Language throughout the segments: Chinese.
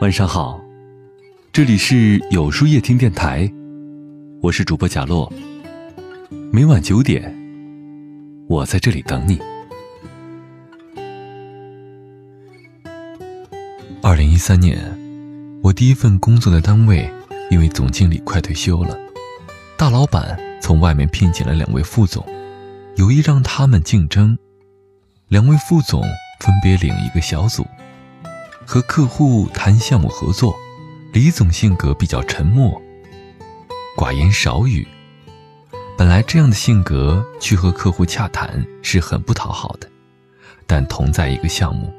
晚上好，这里是有书夜听电台，我是主播贾洛。每晚九点，我在这里等你。二零一三年，我第一份工作的单位因为总经理快退休了，大老板从外面聘请了两位副总，有意让他们竞争。两位副总分别领一个小组。和客户谈项目合作，李总性格比较沉默，寡言少语。本来这样的性格去和客户洽谈是很不讨好的，但同在一个项目，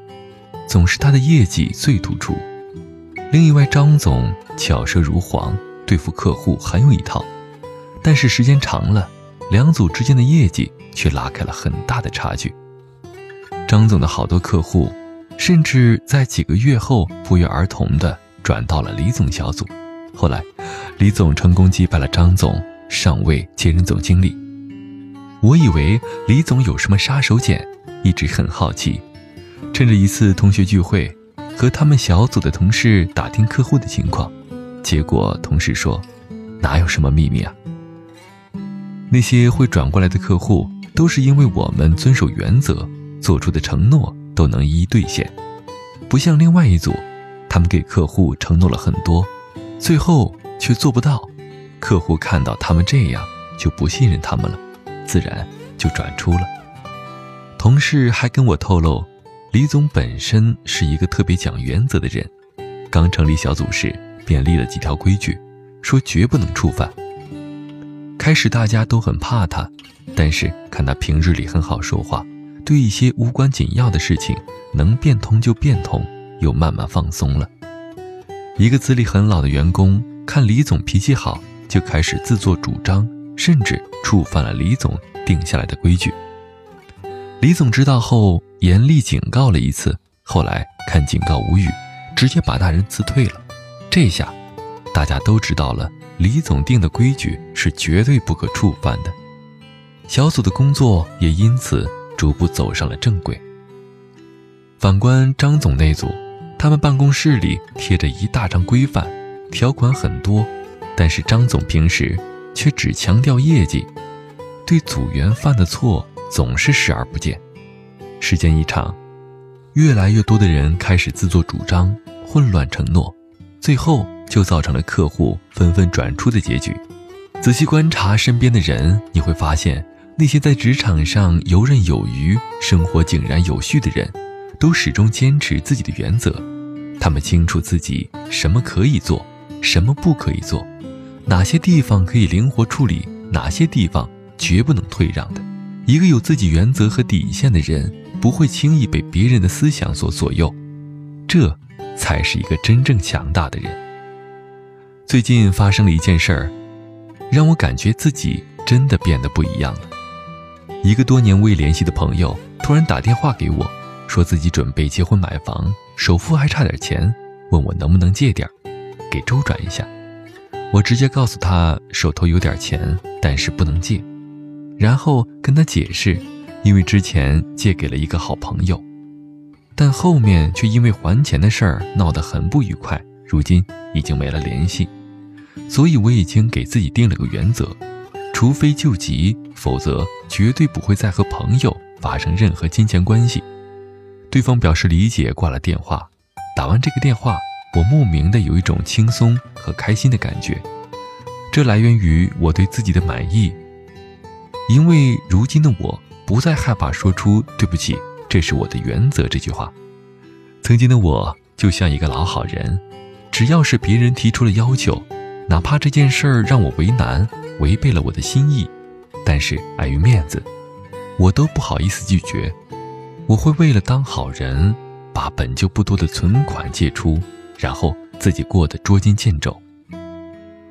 总是他的业绩最突出。另一位张总巧舌如簧，对付客户很有一套，但是时间长了，两组之间的业绩却拉开了很大的差距。张总的好多客户。甚至在几个月后，不约而同地转到了李总小组。后来，李总成功击败了张总，上位接任总经理。我以为李总有什么杀手锏，一直很好奇。趁着一次同学聚会，和他们小组的同事打听客户的情况，结果同事说：“哪有什么秘密啊？那些会转过来的客户，都是因为我们遵守原则，做出的承诺。”都能一一兑现，不像另外一组，他们给客户承诺了很多，最后却做不到。客户看到他们这样，就不信任他们了，自然就转出了。同事还跟我透露，李总本身是一个特别讲原则的人，刚成立小组时便立了几条规矩，说绝不能触犯。开始大家都很怕他，但是看他平日里很好说话。对一些无关紧要的事情，能变通就变通，又慢慢放松了。一个资历很老的员工看李总脾气好，就开始自作主张，甚至触犯了李总定下来的规矩。李总知道后，严厉警告了一次，后来看警告无语，直接把大人辞退了。这下，大家都知道了，李总定的规矩是绝对不可触犯的。小组的工作也因此。逐步走上了正轨。反观张总那组，他们办公室里贴着一大张规范，条款很多，但是张总平时却只强调业绩，对组员犯的错总是视而不见。时间一长，越来越多的人开始自作主张，混乱承诺，最后就造成了客户纷纷转出的结局。仔细观察身边的人，你会发现。那些在职场上游刃有余、生活井然有序的人，都始终坚持自己的原则。他们清楚自己什么可以做，什么不可以做，哪些地方可以灵活处理，哪些地方绝不能退让的。一个有自己原则和底线的人，不会轻易被别人的思想所左右，这才是一个真正强大的人。最近发生了一件事儿，让我感觉自己真的变得不一样了。一个多年未联系的朋友突然打电话给我，说自己准备结婚买房，首付还差点钱，问我能不能借点给周转一下。我直接告诉他手头有点钱，但是不能借，然后跟他解释，因为之前借给了一个好朋友，但后面却因为还钱的事儿闹得很不愉快，如今已经没了联系，所以我已经给自己定了个原则。除非救急，否则绝对不会再和朋友发生任何金钱关系。对方表示理解，挂了电话。打完这个电话，我莫名的有一种轻松和开心的感觉，这来源于我对自己的满意。因为如今的我不再害怕说出“对不起，这是我的原则”这句话。曾经的我就像一个老好人，只要是别人提出了要求，哪怕这件事儿让我为难。违背了我的心意，但是碍于面子，我都不好意思拒绝。我会为了当好人，把本就不多的存款借出，然后自己过得捉襟见肘。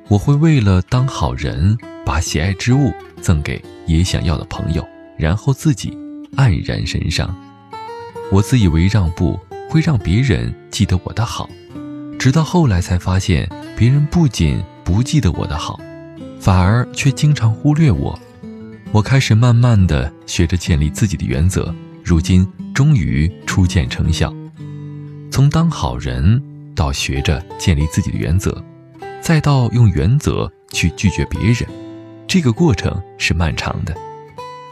我会为了当好人，把喜爱之物赠给也想要的朋友，然后自己黯然神伤。我自以为让步会让别人记得我的好，直到后来才发现，别人不仅不记得我的好。反而却经常忽略我，我开始慢慢的学着建立自己的原则，如今终于初见成效。从当好人到学着建立自己的原则，再到用原则去拒绝别人，这个过程是漫长的。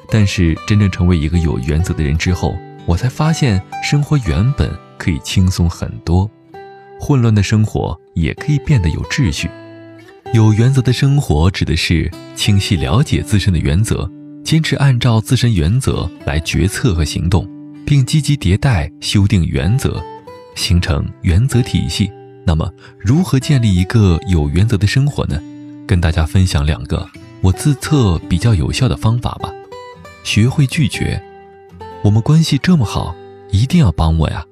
但是真正成为一个有原则的人之后，我才发现生活原本可以轻松很多，混乱的生活也可以变得有秩序。有原则的生活指的是清晰了解自身的原则，坚持按照自身原则来决策和行动，并积极迭代修订原则，形成原则体系。那么，如何建立一个有原则的生活呢？跟大家分享两个我自测比较有效的方法吧。学会拒绝。我们关系这么好，一定要帮我呀？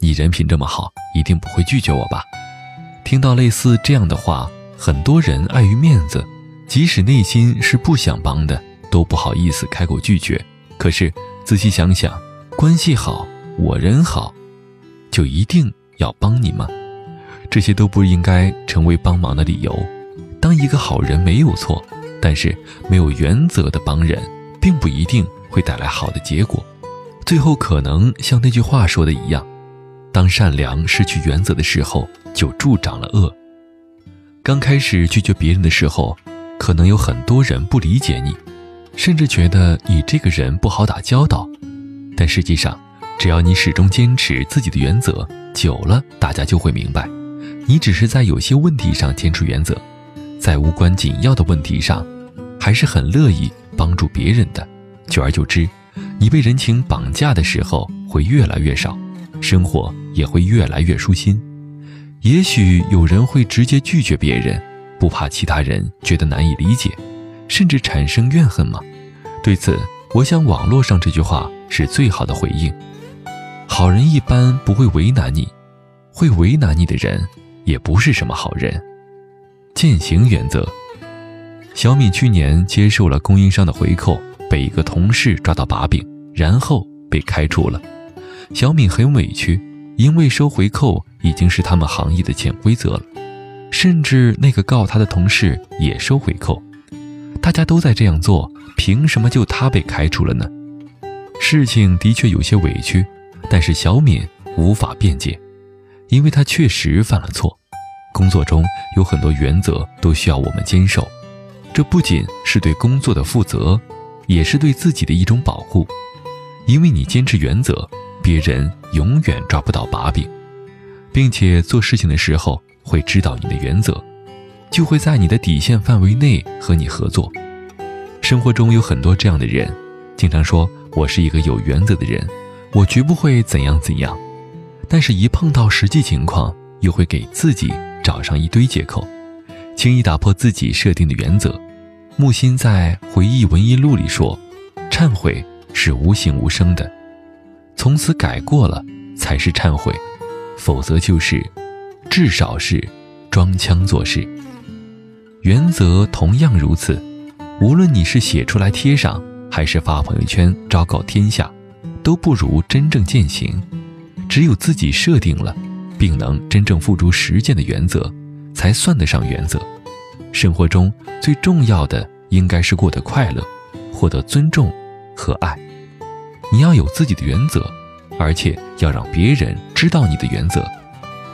你人品这么好，一定不会拒绝我吧？听到类似这样的话。很多人碍于面子，即使内心是不想帮的，都不好意思开口拒绝。可是仔细想想，关系好，我人好，就一定要帮你吗？这些都不应该成为帮忙的理由。当一个好人没有错，但是没有原则的帮人，并不一定会带来好的结果。最后可能像那句话说的一样：当善良失去原则的时候，就助长了恶。刚开始拒绝别人的时候，可能有很多人不理解你，甚至觉得你这个人不好打交道。但实际上，只要你始终坚持自己的原则，久了大家就会明白，你只是在有些问题上坚持原则，在无关紧要的问题上，还是很乐意帮助别人的。久而久之，你被人情绑架的时候会越来越少，生活也会越来越舒心。也许有人会直接拒绝别人，不怕其他人觉得难以理解，甚至产生怨恨吗？对此，我想网络上这句话是最好的回应。好人一般不会为难你，会为难你的人也不是什么好人。践行原则。小敏去年接受了供应商的回扣，被一个同事抓到把柄，然后被开除了。小敏很委屈。因为收回扣已经是他们行业的潜规则了，甚至那个告他的同事也收回扣，大家都在这样做，凭什么就他被开除了呢？事情的确有些委屈，但是小敏无法辩解，因为她确实犯了错。工作中有很多原则都需要我们坚守，这不仅是对工作的负责，也是对自己的一种保护，因为你坚持原则。别人永远抓不到把柄，并且做事情的时候会知道你的原则，就会在你的底线范围内和你合作。生活中有很多这样的人，经常说我是一个有原则的人，我绝不会怎样怎样，但是，一碰到实际情况，又会给自己找上一堆借口，轻易打破自己设定的原则。木心在《回忆文艺录》里说：“忏悔是无形无声的。”从此改过了才是忏悔，否则就是，至少是装腔作势。原则同样如此，无论你是写出来贴上，还是发朋友圈昭告天下，都不如真正践行。只有自己设定了，并能真正付诸实践的原则，才算得上原则。生活中最重要的应该是过得快乐，获得尊重和爱。你要有自己的原则，而且要让别人知道你的原则。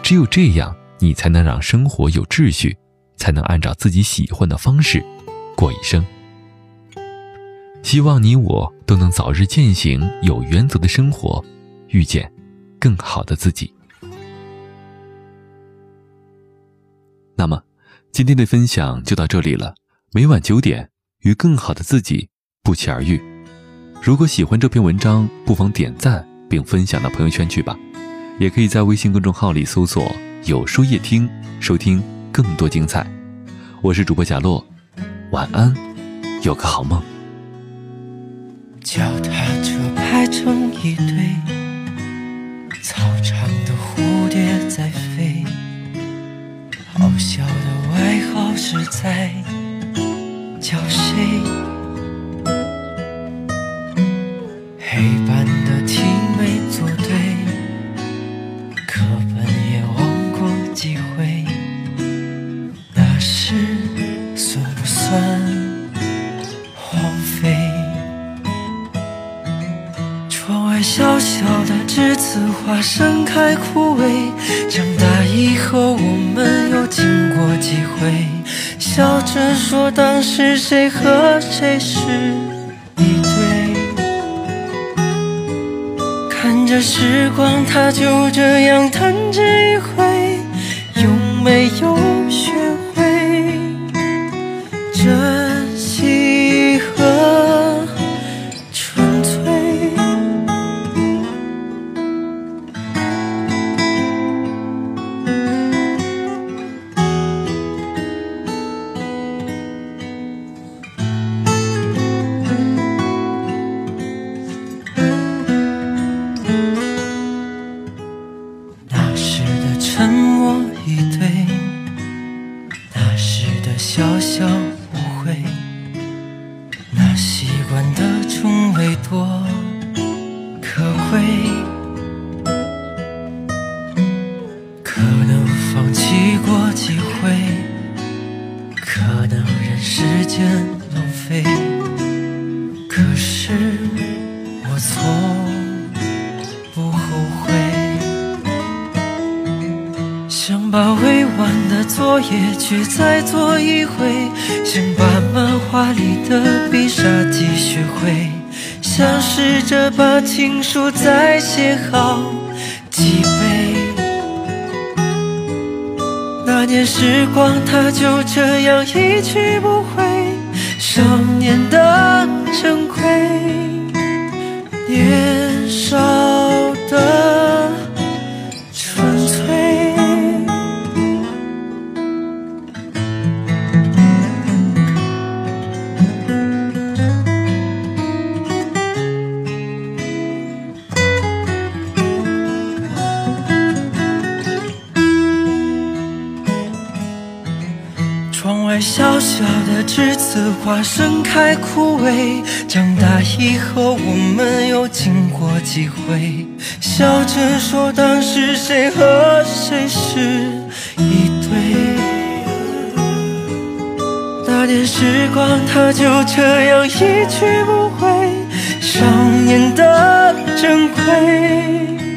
只有这样，你才能让生活有秩序，才能按照自己喜欢的方式过一生。希望你我都能早日践行有原则的生活，遇见更好的自己。那么，今天的分享就到这里了。每晚九点，与更好的自己不期而遇。如果喜欢这篇文章，不妨点赞并分享到朋友圈去吧。也可以在微信公众号里搜索“有书夜听”，收听更多精彩。我是主播贾洛，晚安，有个好梦。脚踏车排成一队，操场的蝴蝶在飞，好笑的外号是在叫谁？我们又经过几回，笑着说当时谁和谁是一对。看着时光，它就这样弹指一挥，有没有笑，不会。把未完的作业去再做一回，想把漫画里的必杀技学会，想试着把情书再写好几倍。那年时光，它就这样一去不回，少年的窗外小小的栀子花盛开枯萎，长大以后我们又经过几回，笑着说当时谁和谁是一对。那年时光，它就这样一去不回，少年的珍贵。